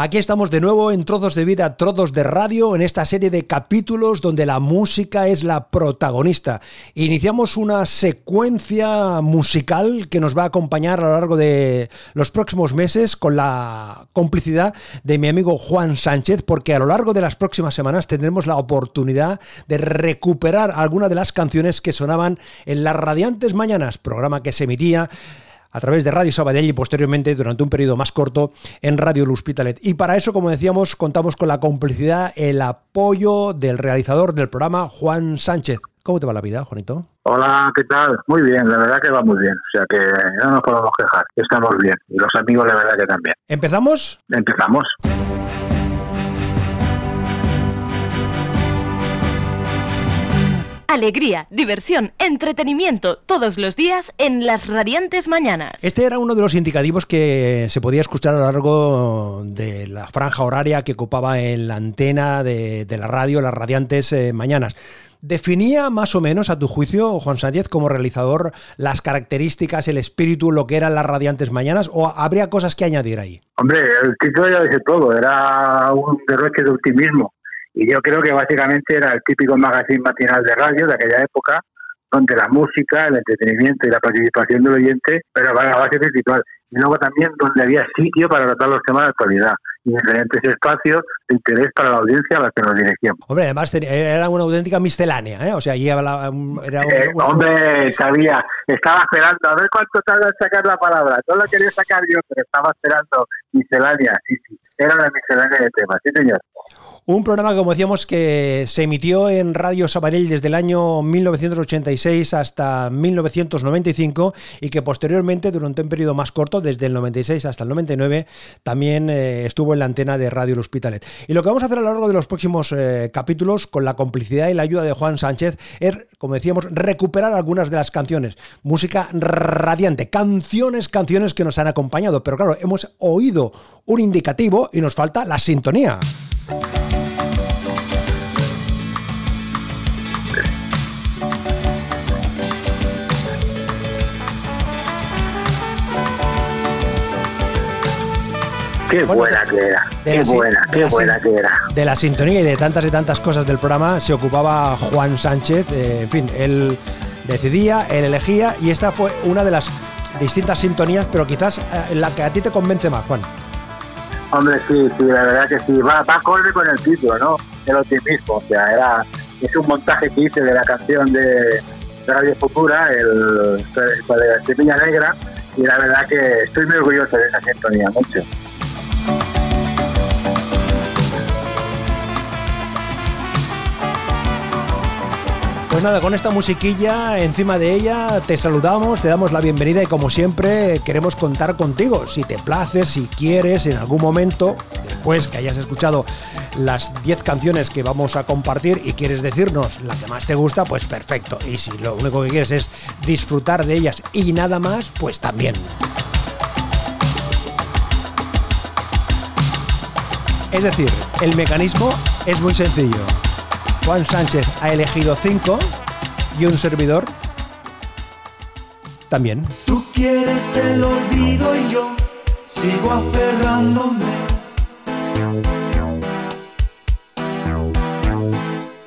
Aquí estamos de nuevo en Trozos de Vida, Trozos de Radio, en esta serie de capítulos donde la música es la protagonista. Iniciamos una secuencia musical que nos va a acompañar a lo largo de los próximos meses con la complicidad de mi amigo Juan Sánchez, porque a lo largo de las próximas semanas tendremos la oportunidad de recuperar algunas de las canciones que sonaban en las radiantes mañanas, programa que se emitía a través de Radio Sabadell y posteriormente durante un periodo más corto en Radio L'Hospitalet. Y para eso, como decíamos, contamos con la complicidad, el apoyo del realizador del programa, Juan Sánchez. ¿Cómo te va la vida, Juanito? Hola, ¿qué tal? Muy bien, la verdad que va muy bien. O sea que no nos podemos quejar, estamos bien. Y los amigos, la verdad que también. ¿Empezamos? Empezamos. Alegría, diversión, entretenimiento, todos los días en las radiantes mañanas. Este era uno de los indicativos que se podía escuchar a lo largo de la franja horaria que ocupaba en la antena de, la radio, las radiantes eh, mañanas. ¿Definía más o menos, a tu juicio, Juan Sánchez, como realizador, las características, el espíritu, lo que eran las radiantes mañanas? ¿O habría cosas que añadir ahí? Hombre, el título ya dice todo, era un derroche de optimismo y yo creo que básicamente era el típico magazine matinal de radio de aquella época, donde la música, el entretenimiento y la participación del oyente era la base principal. Y luego también donde había sitio para tratar los temas de actualidad y diferentes espacios de interés para la audiencia a la que nos dirigíamos. Hombre, además era una auténtica miscelánea, ¿eh? O sea, allí era un, eh, Hombre, sabía, estaba esperando a ver cuánto tarda en sacar la palabra. No la quería sacar yo, pero estaba esperando miscelánea, sí, sí. Era una miscelánea de temas, sí, señor. Un programa, como decíamos, que se emitió en Radio Sabadell desde el año 1986 hasta 1995 y que posteriormente, durante un periodo más corto, desde el 96 hasta el 99, también eh, estuvo en la antena de Radio El Hospitalet. Y lo que vamos a hacer a lo largo de los próximos eh, capítulos, con la complicidad y la ayuda de Juan Sánchez, es, como decíamos, recuperar algunas de las canciones. Música radiante, canciones, canciones que nos han acompañado. Pero claro, hemos oído un indicativo y nos falta la sintonía. Qué buena que era, qué buena, qué buena que era. De la sintonía y de tantas y tantas cosas del programa se ocupaba Juan Sánchez, eh, en fin, él decidía, él elegía y esta fue una de las distintas sintonías, pero quizás eh, la que a ti te convence más, Juan. Hombre, sí, sí, la verdad que sí, va, va acorde con el título, ¿no? El optimismo, o sea, era, es un montaje que hice de la canción de, Radio Futura, el, de Semilla Negra, y la verdad que estoy muy orgulloso de esa sintonía, mucho. Pues nada, con esta musiquilla encima de ella te saludamos, te damos la bienvenida y como siempre queremos contar contigo. Si te places, si quieres, en algún momento, después que hayas escuchado las 10 canciones que vamos a compartir y quieres decirnos la que más te gusta, pues perfecto. Y si lo único que quieres es disfrutar de ellas y nada más, pues también. Es decir, el mecanismo es muy sencillo. Juan Sánchez ha elegido cinco y un servidor también. Tú quieres el olvido y yo sigo aferrándome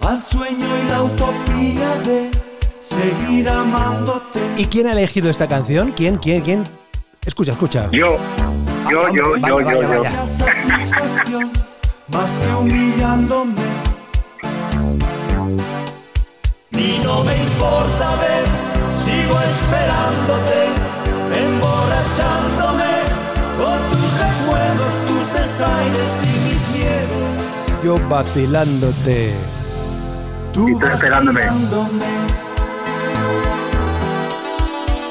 al sueño y la utopía de seguir amándote. ¿Y quién ha elegido esta canción? ¿Quién? ¿Quién? ¿Quién? Escucha, escucha. Yo. Yo, yo, yo, yo, yo. Más que humillándome no me importa, ves, sigo esperándote, emborrachándome con tus recuerdos, tus desaires y mis miedos. Yo vacilándote. Tú y esperándome.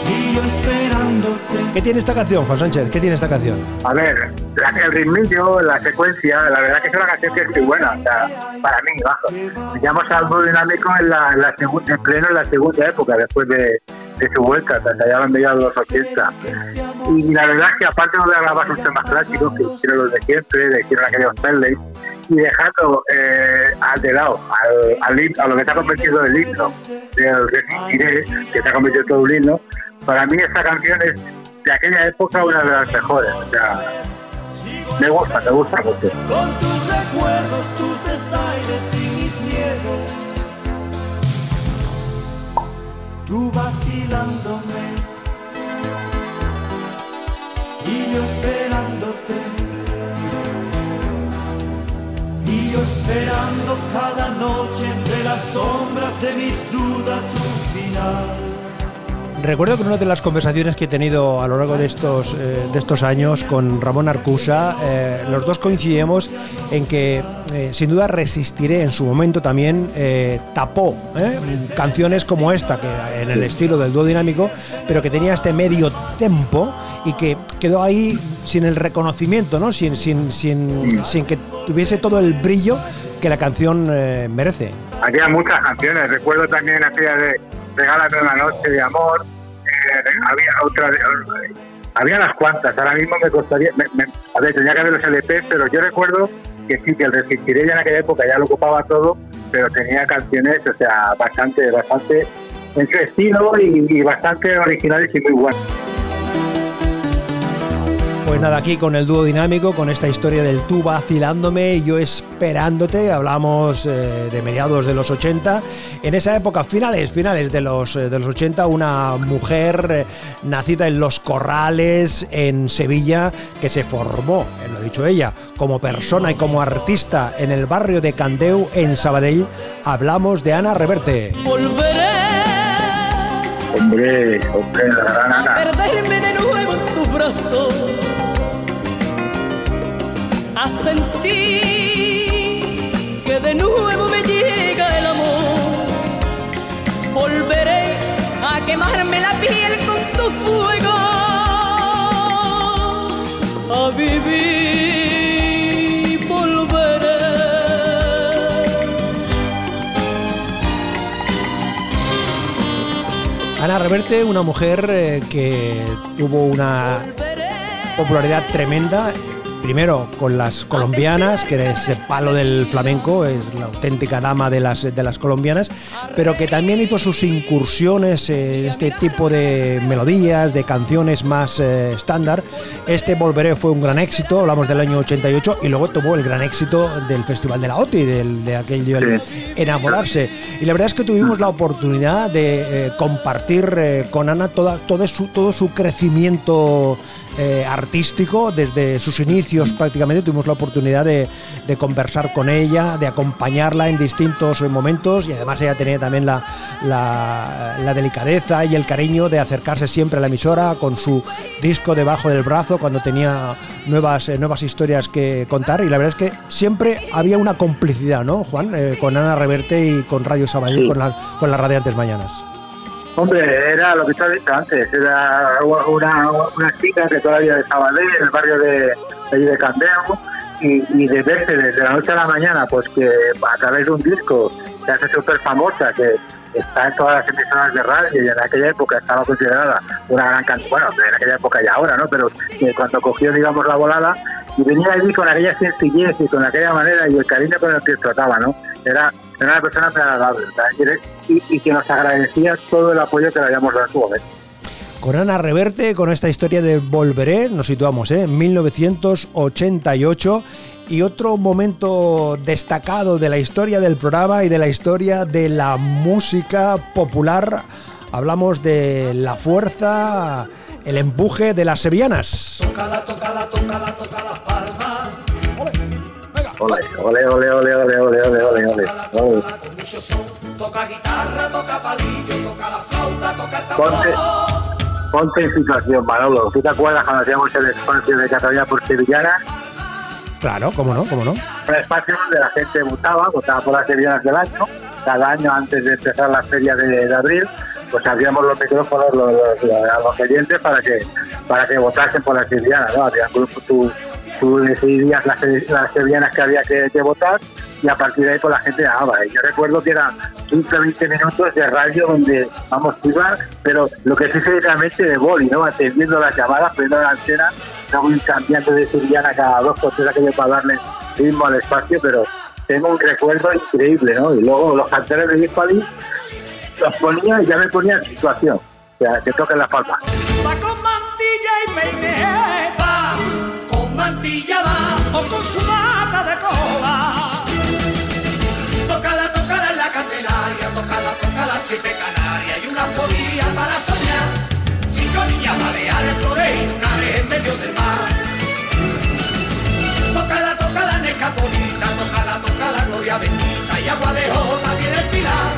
Y yo esperándote. ¿Qué tiene esta canción, Juan Sánchez? ¿Qué tiene esta canción? A ver, el ritmillo, la secuencia, la verdad que es una canción que es muy buena, o sea, para mí, bajo. Llamas algo dinámico en la, la segunda, en pleno en la segunda época, después de, de su vuelta, hasta allá en medio de los 80. Y la verdad es que aparte no de grabar sus temas clásicos, que quiero los de siempre, de Quiero aquellos Perley, y dejando eh, al de lado, al, al, a lo que se ha convertido el himno del que se ha convertido en todo un himno, para mí esta canción es de aquella época una de las mejores. O sea, me gusta, me gusta mucho. Con tus recuerdos, tus desaires y mis miedos. Tú vacilándome y yo esperándote. Y yo esperando cada noche entre las sombras de mis dudas un final. Recuerdo que en una de las conversaciones que he tenido a lo largo de estos, eh, de estos años con Ramón Arcusa, eh, los dos coincidimos en que eh, sin duda resistiré en su momento también tapó canciones como esta, que en el estilo del dúo dinámico, pero que tenía este medio tempo y que quedó ahí sin el reconocimiento, ¿no? sin, sin, sin, sin que tuviese todo el brillo que la canción merece. Había muchas canciones, recuerdo también aquella de Regálame una noche de amor, eh, había otra, había unas cuantas, ahora mismo me costaría, a ver, tenía que ver los LPs, pero yo recuerdo que sí, que el Resistiré ya en aquella época ya lo ocupaba todo, pero tenía canciones, o sea, bastante, bastante en su estilo y, y bastante originales y muy buenas. Pues nada, aquí con el dúo dinámico, con esta historia del tú vacilándome y yo esperándote, hablamos eh, de mediados de los 80. En esa época, finales, finales de los, eh, de los 80, una mujer eh, nacida en Los Corrales, en Sevilla, que se formó, lo ha dicho ella, como persona y como artista en el barrio de Candeu, en Sabadell. Hablamos de Ana Reverte. Volveré. Hombre, hombre, a perderme de nuevo en tu brazo a sentir que de nuevo me llega el amor. Volveré a quemarme la piel con tu fuego, a vivir volveré. Ana Reverte, una mujer eh, que tuvo una popularidad tremenda primero con las colombianas, que es el palo del flamenco, es la auténtica dama de las, de las colombianas, pero que también hizo sus incursiones en este tipo de melodías, de canciones más eh, estándar. Este Volveré fue un gran éxito, hablamos del año 88, y luego tuvo el gran éxito del Festival de la OTI, del, de aquello enamorarse. Y la verdad es que tuvimos la oportunidad de eh, compartir eh, con Ana toda, todo, su, todo su crecimiento eh, artístico desde sus inicios prácticamente tuvimos la oportunidad de, conversar con ella, de acompañarla en distintos momentos y además ella tenía también la, la, delicadeza y el cariño de acercarse siempre a la emisora con su disco debajo del brazo cuando tenía nuevas, eh, nuevas historias que contar y la verdad es que siempre había una complicidad, ¿no, Juan? Eh, con Ana Reverte y con Radio Sabadell, con, la, con las Radiantes Mañanas. Hombre, era lo que he dicho antes, era una, una chica que todavía de Sabadell, en el barrio de, de Candeo, y, de verse desde la noche a la mañana, pues que a través de un disco se hace súper famosa, que está en todas las emisoras de radio y en aquella época estaba considerada una gran canción, bueno, en aquella época y ahora, ¿no? Pero cuando cogió, digamos, la volada y venía allí con aquella sencillez y con aquella manera y el cariño con el que trataba, ¿no? Era era una persona agradable y, y, que nos agradecía todo el apoyo que le habíamos dado a su momento. Con Ana Reverte, con esta historia de Volveré, nos situamos ¿eh? en 1988 y otro momento destacado de la historia del programa y de la historia de la música popular. Hablamos de la fuerza, el empuje de las sevillanas. Tócala, tócala, tócala, Ole, ole, ole, ole, ole, ole, ole, ole, ole. Ponte, ponte en situación, Manolo. ¿Tú te acuerdas cuando hacíamos el espacio de Cataluña por Sevillana? Claro, cómo no, cómo no. Un espacio donde la gente votaba, votaba por las sevillanas del año. Cada año antes de empezar la feria de, abril, pues abríamos los micrófonos los, a los clientes para que para que votasen por las sevillanas, ¿no? Había un grupo, tú decidías las, las sevillanas que había que, votar y a partir de ahí pues la gente llamaba. Yo recuerdo que eran 15 20 minutos de radio donde, vamos, iba, pero lo que sí realmente de boli, ¿no? Atendiendo las llamadas, poniendo la antena, cambiando de sevillana cada dos por tres aquello para darle ritmo al espacio, pero tengo un recuerdo increíble, ¿no? Y luego los canteros de Hispali los ponía y ya me ponía en situación, o sea, que toquen las palmas. Mantilla va o con su mata de cola. Tócala, tócala en la candelaria, tócala, tócala siete canarias y una folía para soñar. Cinco niñas baleares, flores y lunares en medio del mar. Tócala, tócala en escapolita, tócala, tócala gloria bendita y agua de jota tiene el pilar.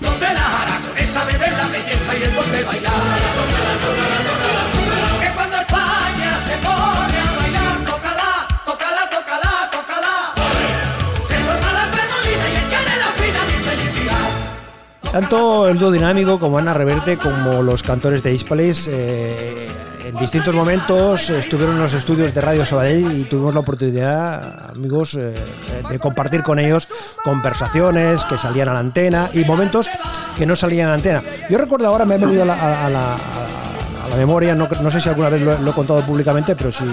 Donde la aragonesa bebe la belleza y el don de bailar. Que Tanto el dúo dinámico como Ana Reverte como los cantores de Hispalis eh, en distintos momentos estuvieron en los estudios de Radio Sabadell y tuvimos la oportunidad, amigos, eh, de compartir con ellos conversaciones que salían a la antena y momentos que no salían a la antena. Yo recuerdo ahora, me he venido a la, memoria, no, sé si alguna vez lo, he- contado públicamente, pero si,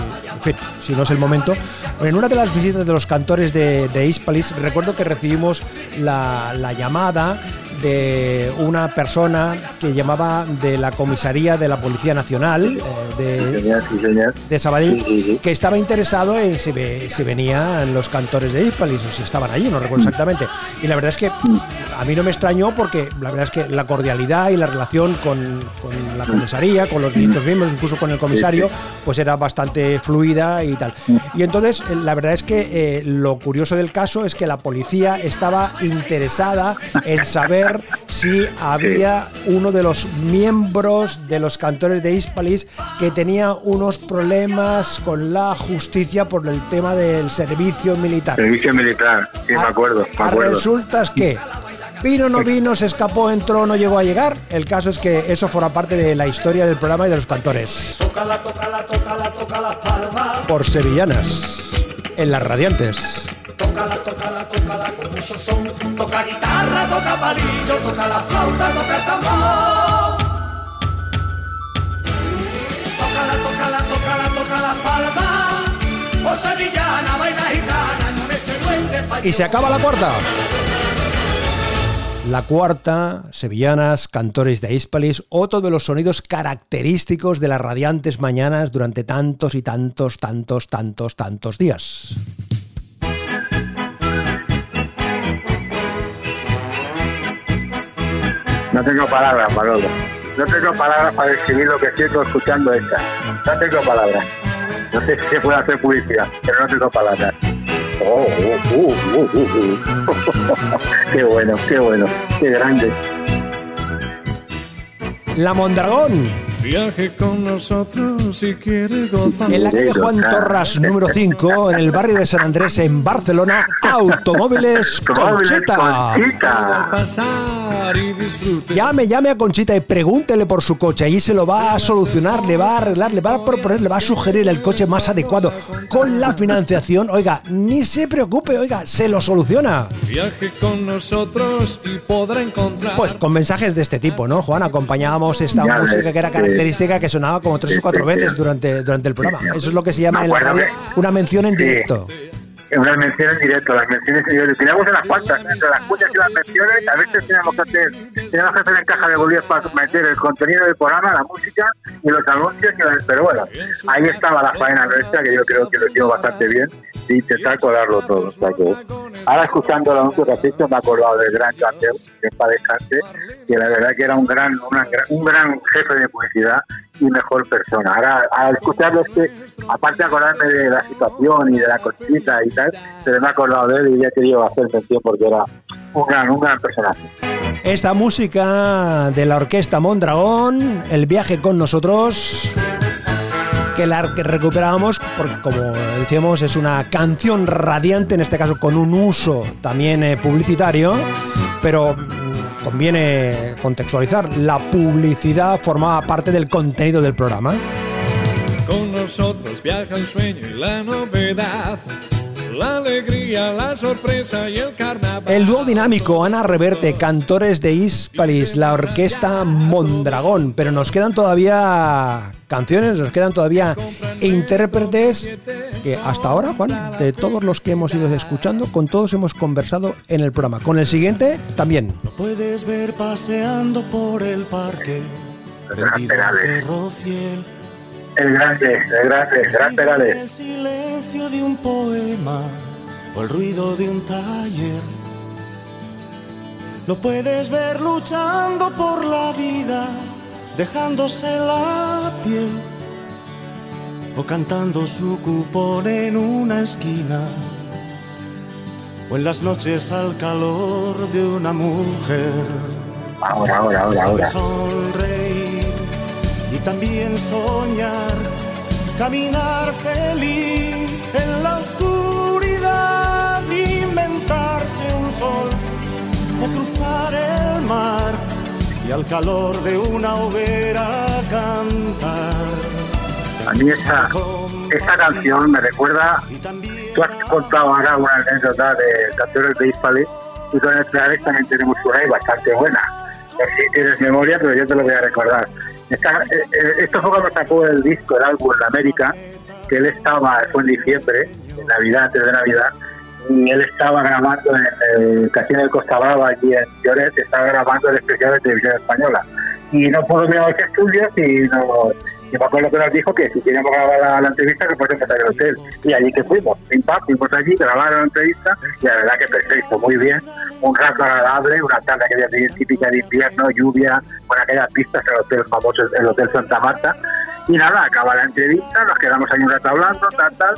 si no es el momento. En una de las visitas de los cantores de, de recuerdo que recibimos la llamada de una persona que llamaba de la comisaría de la Policía Nacional eh, de, Señor, sí, señor. de Sabadell, Sí, que estaba interesado en si, ve- si venían los cantores de Hispalis o si estaban allí, no recuerdo exactamente. Y la verdad es que a mí no me extrañó porque la verdad es que la cordialidad y la relación con, con la comisaría, con los distintos miembros, incluso con el comisario, pues era bastante fluida y tal. Y entonces, eh, la verdad es que eh, lo curioso del caso es que la policía estaba interesada en saber si había uno de los miembros de los cantores de Hispalis que tenía unos problemas con la justicia por el tema del servicio militar. Servicio militar, sí, me Ah, acuerdo, me ah, acuerdo. Resulta es que vino, no vino, se escapó, entró, no llegó a llegar. El caso es que eso forma parte de la historia del programa y de los cantores. Por sevillanas, en las radiantes. Mucho son. Toca guitarra, toca palillo, toca la flauta, toca el tambor. Tócala, tócala, tócala, toca la palma. O sevillana, baila gitana con ese duende Y se acaba la cuarta. La cuarta, sevillanas, cantores de Hispalis, otro de los sonidos característicos de las radiantes mañanas durante tantos y tantos, tantos, tantos, tantos días. No tengo palabras, Manolo. No tengo palabras para describir lo que siento escuchando esta. No tengo palabras. No sé si se puede hacer publicidad, pero no tengo palabras. Oh, oh, uh. qué bueno, qué bueno, qué grande. La Mondragón, Viaje con nosotros si quiere gozar. en la calle Juan Torras número 5, en el barrio de San Andrés, en Barcelona, Automóviles Conchita. Conchita. Pasar y disfrutar. Llame, llame a Conchita y pregúntele por su coche. Allí se lo va a solucionar, le va a arreglar, le va a proponer, le va a sugerir el coche más adecuado. Con la financiación, oiga, ni se preocupe, oiga, se lo soluciona. Viaje con nosotros y podrá encontrar. Pues con mensajes de este tipo, ¿no, Juan? Acompañábamos esta Ya ves, música que era sí. Característica que sonaba como tres o cuatro veces durante, durante el programa. Eso es lo que se llama en la radio una mención en directo. Una mención en directo, las menciones en directo. Teníamos unas cuantas, entre las cuñas y las menciones, a veces teníamos que hacer, teníamos que hacer en caja de bolígrafos para meter el contenido del programa, la música y los anuncios, y las- pero bueno, ahí estaba la faena nuestra, que yo creo que lo hicimos bastante bien, de intentar colarlo todo. Ahora escuchando el anuncio hecho, me he acordado del gran Canteu, que es para que la verdad que era un gran, un gran jefe de publicidad y mejor persona. Ahora, al escucharlo, es que, aparte de acordarme de la situación y de la cosita y tal, pero me he acordado de él y ya querido hacer mención porque era un gran, un gran personaje. Esta música de la orquesta Mondragón, el viaje con nosotros, que la recuperábamos porque, como decíamos, es una canción radiante, en este caso con un uso también eh, publicitario, pero mm, conviene contextualizar, la publicidad formaba parte del contenido del programa. Con nosotros viaja el sueño y la novedad. La alegría, la sorpresa y el carnaval. El dúo dinámico Ana Reverte, cantores de Hispalis, la orquesta Mondragón, pero nos quedan todavía canciones, nos quedan todavía intérpretes que hasta ahora, Juan, de todos los que hemos ido escuchando, con todos hemos conversado en el programa. Con el siguiente también. Lo puedes ver paseando por el parque. El grande, el grande, gran Perales. El silencio de un poema o el ruido de un taller. Lo puedes ver luchando por la vida, dejándose la piel o cantando su cupón en una esquina o en las noches al calor de una mujer. Ahora, ahora, ahora, ahora. Sonreír y también soñar, caminar feliz en la oscuridad, inventarse un sol o cruzar el y al calor de una hoguera cantar. A mí esta, esta canción me recuerda, tú has contado ahora una anécdota de canciones de Hispali y con el Perales también tenemos una y bastante buena. Así tienes memoria, pero yo te lo voy a recordar. Esta- eh, eh, esto fue cuando sacó el disco, el álbum en América, que él estaba, fue en diciembre, en Navidad, antes de Navidad, y él estaba grabando en el Casino de Costa Brava, allí en Lloret, estaba grabando el especial de televisión española. Y no los estudios y, no, y me acuerdo que nos dijo que si queríamos grabar la, entrevista que fuésemos al hotel. Y allí que fuimos, pim pam, fuimos allí, grabaron la entrevista y la verdad que perfecto, muy bien. Un rato agradable, una tarde aquella típica de invierno, lluvia, con aquellas pistas el hotel famoso, el Hotel Santa Marta. Y nada, acaba la entrevista, nos quedamos ahí un rato hablando, tal, tal,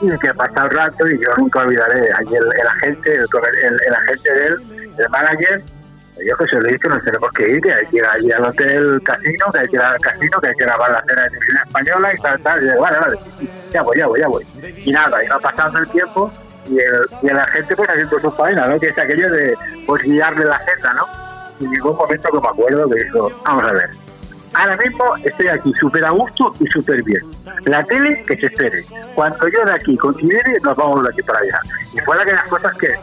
y que pasa el rato y yo nunca olvidaré, allí el, el agente, el, el- el agente de él, el manager, yo que se lo he dicho, nos tenemos que ir, que hay que ir allí al hotel casino, que hay que ir al casino, que hay que grabar la cena de televisión española y tal, tal, y yo, vale, vale, ya voy, ya voy, ya voy. Y nada, iba pasando el tiempo y el, y el agente pues haciendo su faena, ¿no? Que es aquello de pues guiarle la agenda, ¿no? Y llegó un momento que me acuerdo que dijo, vamos a ver, Ahora mismo estoy aquí súper a gusto y súper bien. La tele que se espere. Cuando yo de aquí considere, nos vamos de aquí para allá. Y fue de aquellas cosas que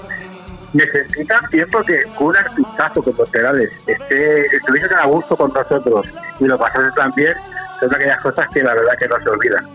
me sentí tan bien porque con un artistazo como Perales esté, estuviese tan a gusto con nosotros y lo pasase tan bien, son aquellas cosas que la verdad que no se olvidan.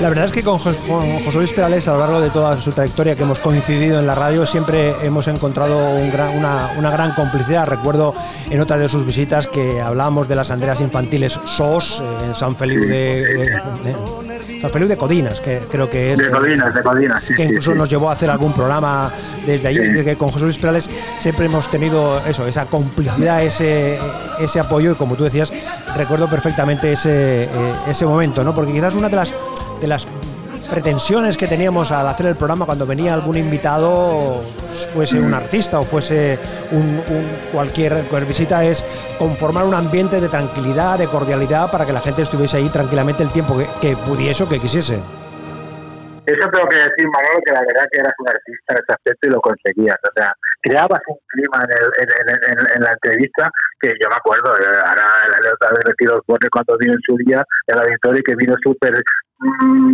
La verdad es que con, Jo- con José Luis Perales a lo largo de toda su trayectoria que hemos coincidido en la radio siempre hemos encontrado un gran- una, una gran complicidad. Recuerdo en otra de sus visitas que hablábamos de las anderas infantiles SOS eh, en San de, de- de- Feliu de Codinas, que creo que es De Colinas, de Colinas, sí, que incluso sí. nos llevó a hacer algún programa desde allí, desde que con José Luis Perales siempre hemos tenido eso, esa complicidad, ese, ese apoyo y como tú decías, recuerdo perfectamente ese, eh, ese momento, ¿no? Porque quizás una de las de las pretensiones que teníamos al hacer el programa cuando venía algún invitado, fuese un artista o fuese un, cualquier, cualquier visita, es conformar un ambiente de tranquilidad, de cordialidad, para que la gente estuviese ahí tranquilamente el tiempo que, pudiese o que quisiese. Eso tengo que decir, Manolo, que la verdad que eras un artista en ese aspecto y lo conseguías. O sea, creabas un clima en, el- en, en- en- la entrevista que yo me acuerdo, eh, ahora la anécdota de Retiro Osborne cuando vino en su día el auditorio y que vino súper,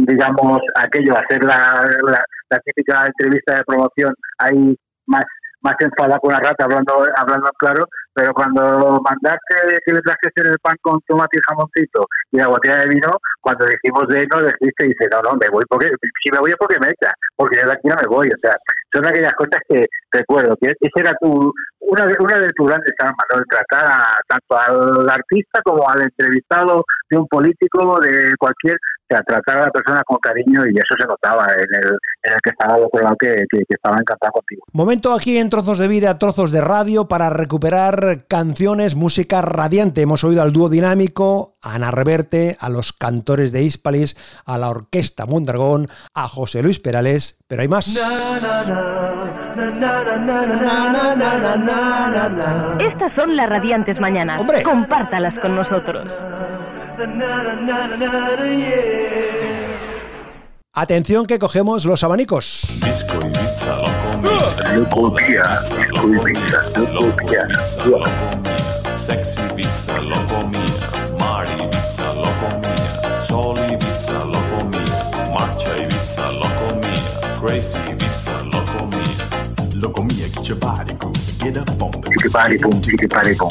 digamos, aquello, hacer la, la, típica entrevista de promoción ahí más más enfadada con la rata hablando hablando claro pero cuando mandaste que le trajese el pan con tomate y jamoncito y la botella de vino, cuando dijimos de no, dijiste, dice, no, no, me voy porque, si me voy es porque me echa, porque de aquí no me voy, o sea, son aquellas cosas que recuerdo, que esa era tu, una de, una de tus grandes armas, ¿no? Tratar a, tanto al artista como al entrevistado de un político, de cualquier, o sea, tratar a la persona con cariño y eso se notaba en el, en el que estaba al otro lado que, que estaba encantado contigo. Momento aquí en Trozos de Vida, Trozos de Radio para recuperar canciones, música radiante. Hemos oído al dúo dinámico, a Ana Reverte, a los cantores de Hispalis, a la Orquesta Mondragón, a José Luis Perales, pero hay más. Estas son las radiantes mañanas. ¡Hombre! Compártalas con nosotros. Atención que cogemos los abanicos. Disco Lokomia get your barico, che Get up on the barico, body boom, get body boom.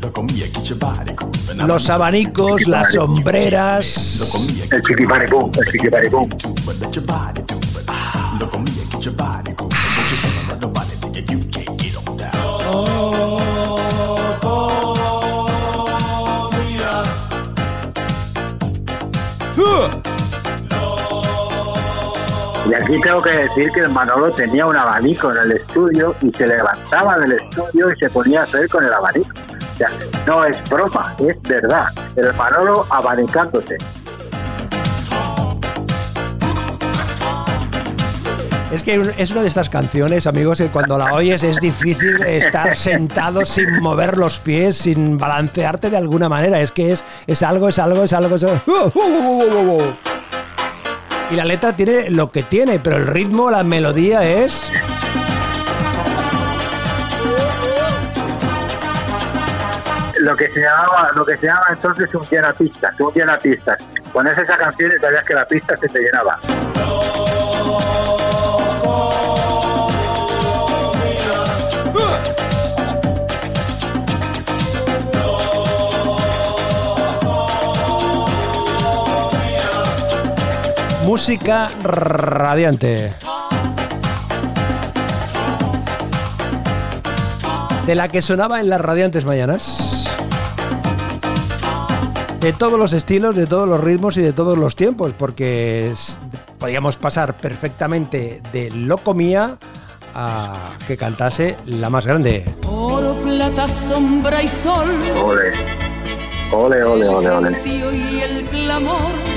Lokomia get your body groove. Los abanicos, las sombreras. Lokomia get your barico, boom, get body boom. But let your body do it. Lokomia get your body groove. Don't you tell another body that you can't get on down. Oh. Huh. Y aquí tengo que decir que el Manolo tenía un abanico en el estudio y se levantaba del estudio y se ponía a hacer con el abanico. O sea, no es broma, es verdad. El Manolo abanicándose. Es que es una de estas canciones, amigos, que cuando la oyes es difícil estar sentado sin mover los pies, sin balancearte de alguna manera. Es que es, es algo, es algo, es algo. es algo. Y la letra tiene lo que tiene, pero el ritmo, la melodía es. Lo que se llamaba, lo que se llama entonces un llena pistas, un llena pistas. Pones esa canción y sabías que la pista se te llenaba. Música radiante. De la que sonaba en las radiantes mañanas. De todos los estilos, de todos los ritmos y de todos los tiempos, porque podíamos pasar perfectamente de Locomía a que cantase la más grande. Oro, plata, sombra y sol. Ole. Ole, ole, ole, ole. gentío y el clamor.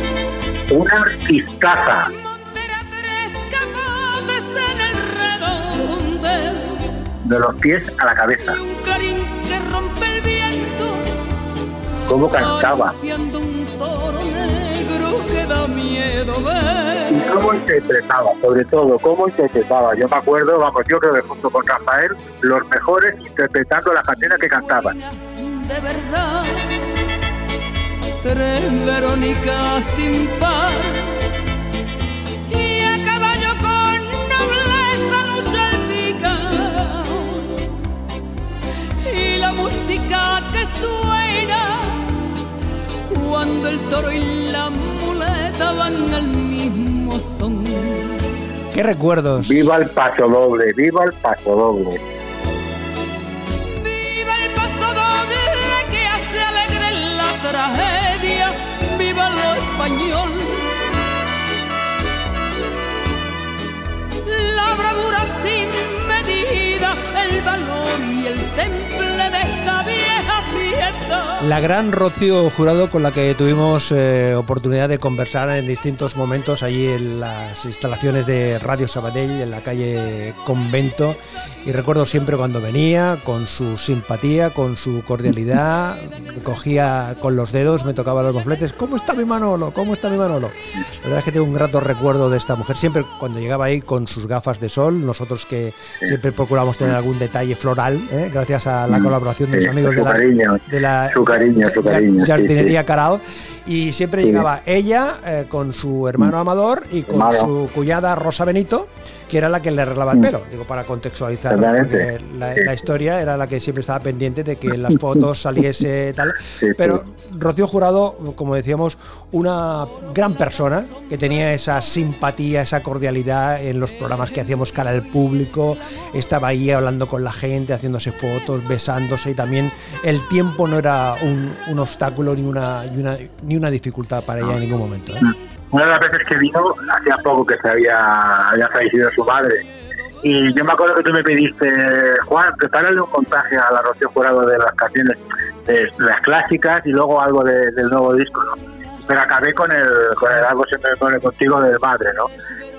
Una artistaza. De los pies a la cabeza. Cómo cantaba. Y cómo interpretaba, sobre todo, cómo interpretaba. Yo me acuerdo, vamos, yo creo que junto con Rafael, los mejores interpretando las canciones que cantaban. De verdad. Tres Verónicas sin par. Y a caballo con nobleza lucha el picao. Y la música que suena cuando el toro y la muleta van al mismo son. ¿Qué recuerdos? Viva el paso doble, viva el paso doble. Viva La bravura sin medida, el valor y el temple de esta vieja. La gran Rocío Jurado con la que tuvimos eh, oportunidad de conversar en distintos momentos allí en las instalaciones de Radio Sabadell, en la calle Convento. Y recuerdo siempre cuando venía, con su simpatía, con su cordialidad, cogía con los dedos, me tocaba los mofletes. ¿Cómo está mi Manolo? ¿Cómo está mi Manolo? La verdad es que tengo un grato recuerdo de esta mujer. Siempre cuando llegaba ahí con sus gafas de sol, nosotros que siempre procuramos tener algún detalle floral, ¿eh? gracias a la colaboración de los Sí, amigos de la, de la su cariño, su cariño, sí, jardinería Carao y siempre Sí. llegaba ella eh, con su hermano Amador y con su cuñada Rosa Benito que era la que le arreglaba el Mm. pelo. Digo para contextualizar la, Sí. la historia era la que siempre estaba pendiente de que en las fotos saliese tal. Sí, pero sí. Rocío Jurado como decíamos una gran persona que tenía esa simpatía esa cordialidad en los programas que hacíamos cara al público. Estaba ahí hablando con la gente haciéndose fotos besándose y también el tiempo no era un, obstáculo ni una, ni una ni una dificultad para ella en ningún momento ¿eh? Una de las veces que vino, hacía poco que se había, había fallecido su madre. Y yo me acuerdo que tú me pediste, Juan, prepárale un montaje a la Rocío Jurado de las canciones, de las clásicas y luego algo de- del nuevo disco, ¿no? Pero acabé con el, con el algo se me pone contigo de madre, ¿no?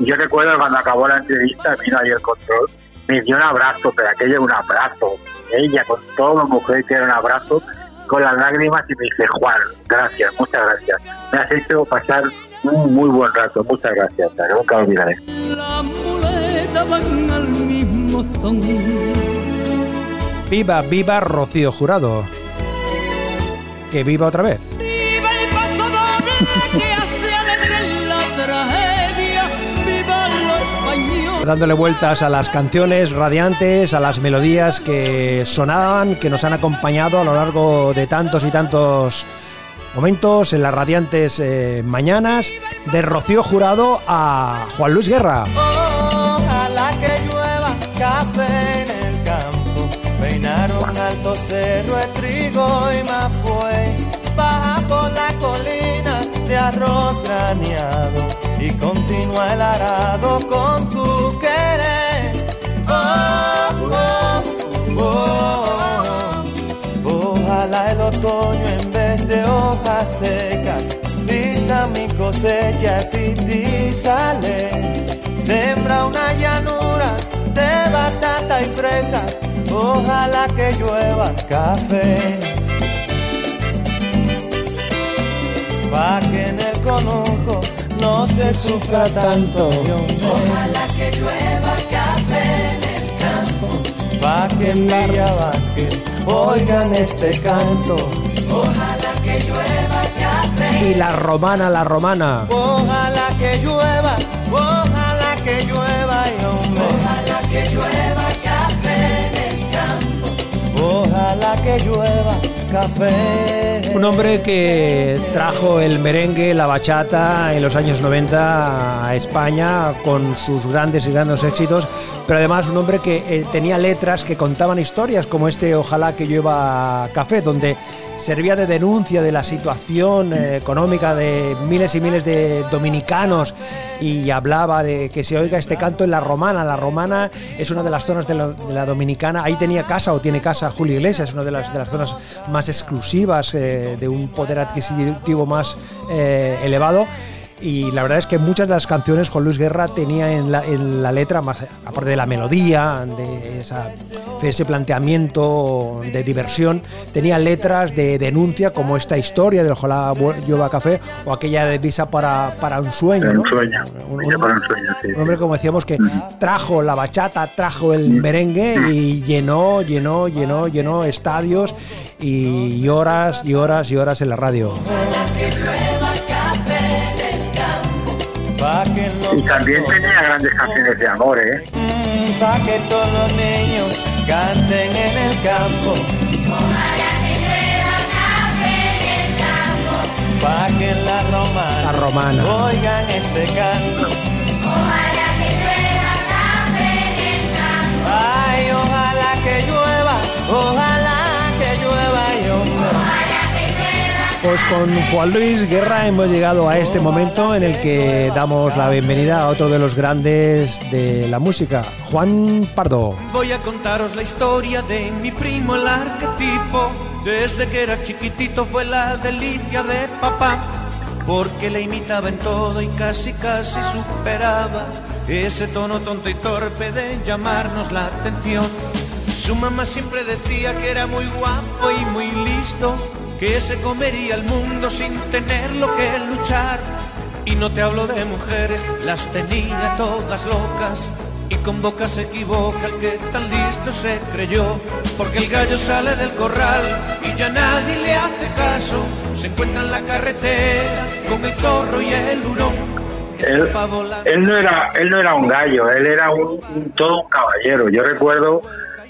Yo recuerdo cuando acabó la entrevista, vino ahí el control, me dio un abrazo, pero aquello un abrazo. Ella con toda mujer que era un abrazo, con las lágrimas y me dice, Juan, gracias, muchas gracias. Me has hecho pasar un muy buen rato, muchas gracias, nunca olvidaré. La muleta van al mismo son. viva viva Rocío Jurado que viva otra vez Viva el paso doble que hace alegre la tragedia. Dándole vueltas a las canciones radiantes, a las melodías que sonaban, que nos han acompañado a lo largo de tantos y tantos momentos en las radiantes eh, mañanas, de Rocío Jurado a Juan Luis Guerra. Ojalá que llueva café en el campo. Peinar un alto cerro de trigo y más Baja por la colina de arroz graneado. y continúa el arado con otoño en vez de hojas secas vista mi cosecha y sale. Sembra una llanura de batata y fresas. Ojalá que llueva café. Pa' que en el conuco no se sufra tanto. Ojalá que llueva café en el campo. Pa' que en Vázquez oigan este canto. Ojalá que llueva café. Y la romana, la romana. Ojalá que llueva, ojalá que llueva y hombre. Ojalá que llueva café en el campo. Ojalá que llueva Un hombre que trajo el merengue, la bachata en los años 90 a España con sus grandes y grandes éxitos, pero además un hombre que eh, tenía letras que contaban historias como este Ojalá que llueva café, donde servía de denuncia de la situación eh, económica de miles y miles de dominicanos y hablaba de que se oiga este canto en la romana. La romana es una de las zonas de la, dominicana. Ahí tenía casa o tiene casa Julio Iglesias, una de las, de las zonas más exclusivas, eh, de un poder adquisitivo más eh, elevado. Y la verdad es que muchas de las canciones Juan Luis Guerra tenía en la, en la letra, más aparte de la melodía, de esa- de ese planteamiento de diversión, tenía letras de denuncia como esta historia del Ojalá llueva café o aquella de Visa para, para un sueño. ¿no? Un sueño. Un- Visa un- para un sueño, sí. un hombre, como decíamos, que trajo la bachata, trajo el merengue y llenó, llenó, llenó, llenó estadios y horas y horas y horas en la radio. Que Y también tenía grandes canciones de amor, ¿eh? Mm, pa' que todos los niños canten en el campo. Pa' que en la romana, La romana. oigan este canto. Ay, ojalá que llueva, ojalá Pues con Juan Luis Guerra hemos llegado a este momento en el que damos la bienvenida a otro de los grandes de la música, Juan Pardo. Voy a contaros la historia de mi primo el arquetipo. Desde que era chiquitito fue la delicia de papá. Porque le imitaba en todo y casi casi superaba ese tono tonto y torpe de llamarnos la atención. Su mamá siempre decía que era muy guapo y muy listo, que se comería el mundo sin tenerlo que luchar. Y no te hablo de mujeres, las tenía todas locas. Y con boca se equivoca el que tan listo se creyó. Porque el gallo sale del corral y ya nadie le hace caso. Se encuentra en la carretera con el zorro y el hurón. Él, Escapa volando. él no era él no era un gallo, él era un, un- todo un caballero. Yo recuerdo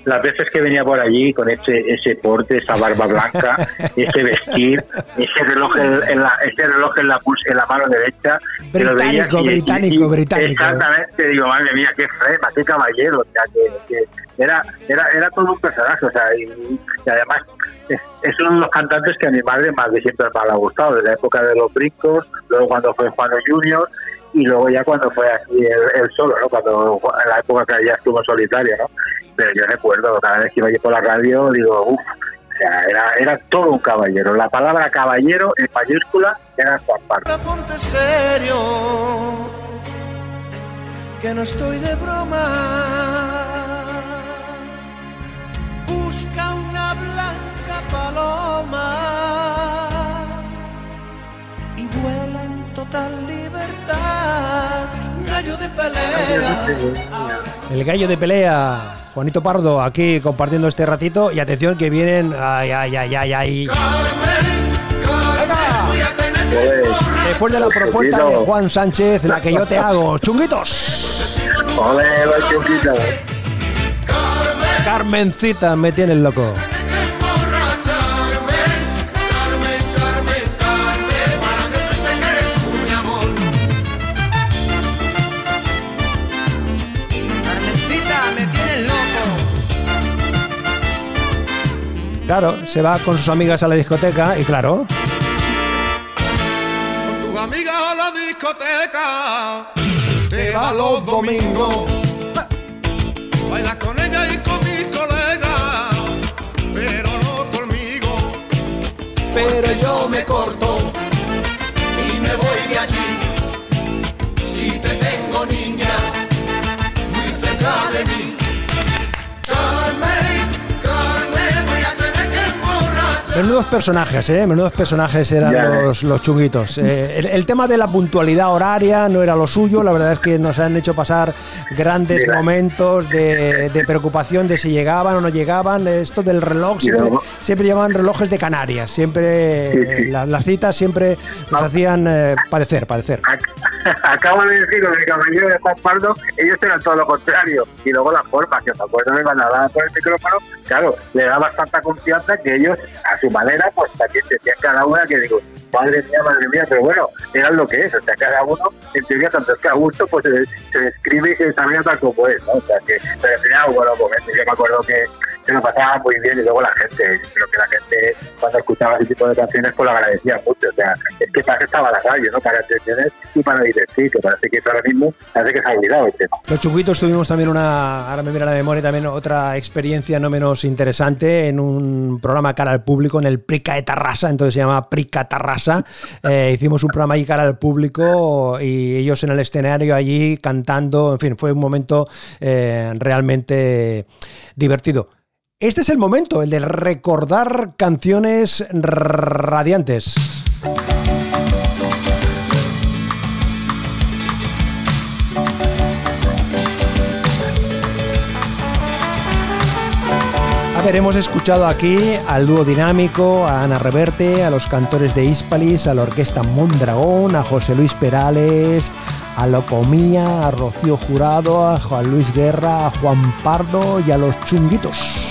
las veces que venía por allí con ese ese porte, esa barba blanca, ese vestir, ese reloj en, en la ese reloj en la pulse, en la mano derecha. lo veías Británico, británico, británico. Exactamente, digo, madre mía, qué frema, qué caballero, o sea, que, que era, era, era todo un personaje, o sea, y, y además es, es uno de los cantantes que a mi madre más de siempre me ha gustado, de la época de los brincos, luego cuando fue Juano Junior y luego ya cuando fue aquí él, él solo, ¿no? Cuando en la época que ya estuvo solitario, ¿no? Pero yo recuerdo, cada vez que iba yo por la radio, digo, uff, o sea, era, era todo un caballero. La palabra caballero en mayúscula era Juan. Ahora ponte serio, que no estoy de broma. Busca una blanca paloma y vuela en total libertad. Gallo de pelea. El gallo de pelea, Juanito Pardo, aquí compartiendo este ratito. Y atención que vienen. Ay, ay, ay, ay, ay. Pues, Después de la propuesta de Juan Sánchez, la que yo te hago. ¡Chunguitos! Carmencita me tiene el loco. Claro, se va con sus amigas a la discoteca y claro, Tu amiga a la discoteca, te va los domingos, baila con ella y con mis colegas, pero no conmigo. Pero yo me corto Menudos personajes, ¿eh? Menudos personajes eran Ya, los, los chunguitos. Eh, el, el tema de la puntualidad horaria no era lo suyo, la verdad es que nos han hecho pasar grandes Mira. momentos de, de preocupación de si llegaban o no llegaban. Esto del reloj, siempre, siempre llamaban relojes de Canarias, siempre Sí, sí. la- las citas siempre nos Ah. hacían eh, padecer, padecer. Ac- Acabo de decir lo del caballero de Juan Pardo, ellos eran todo lo contrario. Y luego la forma, que me acuerdo de cuando por el micrófono, claro, le dabas tanta confianza que ellos, a su manera, pues también decían cada una que digo, madre mía, madre mía, pero bueno, era lo que es. O sea, cada uno, en teoría, tanto es que a gusto, pues se, describe y se desarrolla tal como es, ¿no? O sea, que, pero al final, bueno, momentos, yo me acuerdo que se lo pasaba muy bien y luego la gente, yo creo que la gente cuando escuchaba ese tipo de canciones pues lo agradecía mucho, o sea, es que para eso estaba la radio, ¿no? Para entretener y para divertir, que parece que ahora mismo parece que se ha olvidado el tema. Los chunguitos tuvimos también una, ahora me mira la memoria, también otra experiencia no menos interesante en un programa cara al público en el Prica de Tarrasa, entonces se llama Prica Tarrasa. Eh, hicimos un programa ahí cara al público y ellos en el escenario allí cantando, en fin, fue un momento eh, realmente divertido. Este es el momento, el de recordar canciones radiantes. A ver, hemos escuchado aquí al dúo dinámico, a Ana Reverte, a los cantores de Hispalis, a la orquesta Mondragón, a José Luis Perales, a Locomía, a Rocío Jurado, a Juan Luis Guerra, a Juan Pardo y a los Chunguitos.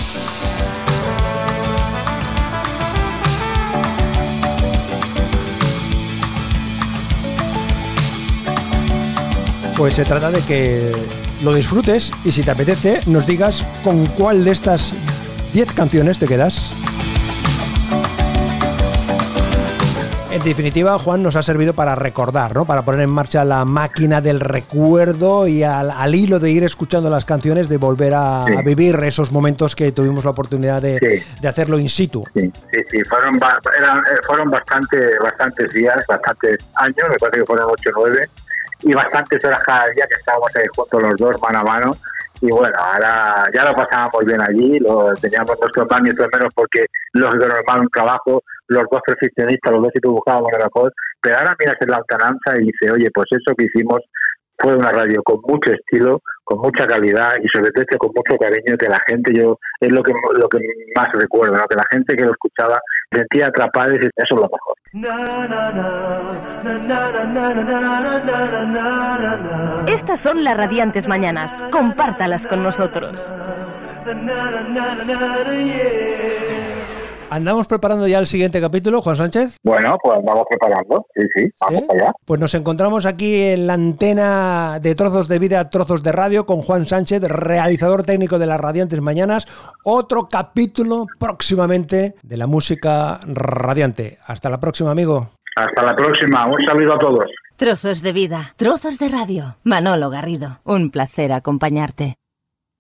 Pues se trata de que lo disfrutes y si te apetece nos digas con cuál de estas 10 canciones te quedas. En definitiva, Juan nos ha servido para recordar, ¿no? Para poner en marcha la máquina del recuerdo y al, al hilo de ir escuchando las canciones, de volver a, Sí. a vivir esos momentos que tuvimos la oportunidad de, Sí. de hacerlo in situ. Sí, sí, sí, fueron, eran, eh, fueron bastante, bastantes días, bastantes años, me parece que fueron 8 o 9, y bastantes horas cada día que estábamos ahí juntos los dos, mano a mano. Y bueno, ahora ya lo pasábamos bien allí, lo, teníamos nuestros nuestros menos porque los de normal un trabajo, los dos perfeccionistas, los dos siempre buscábamos lo mejor, pero ahora miras en la altananza y dice, oye, pues eso que hicimos fue una radio con mucho estilo, con mucha calidad y sobre todo con mucho cariño que la gente yo es lo que lo que más recuerdo, ¿no? que la gente que lo escuchaba sentía atrapada y decía, eso es lo mejor. Estas son las radiantes mañanas. Compártalas con nosotros. ¿Andamos preparando ya el siguiente capítulo, Juan Sánchez? Bueno, pues vamos preparando, sí, sí, vamos ¿Sí? allá. Pues nos encontramos aquí en la antena de Trozos de Vida, Trozos de Radio con Juan Sánchez, realizador técnico de las Radiantes Mañanas. Otro capítulo próximamente de la música radiante. Hasta la próxima, amigo. Hasta la próxima, un saludo a todos. Trozos de vida, trozos de radio. Manolo Garrido, un placer acompañarte.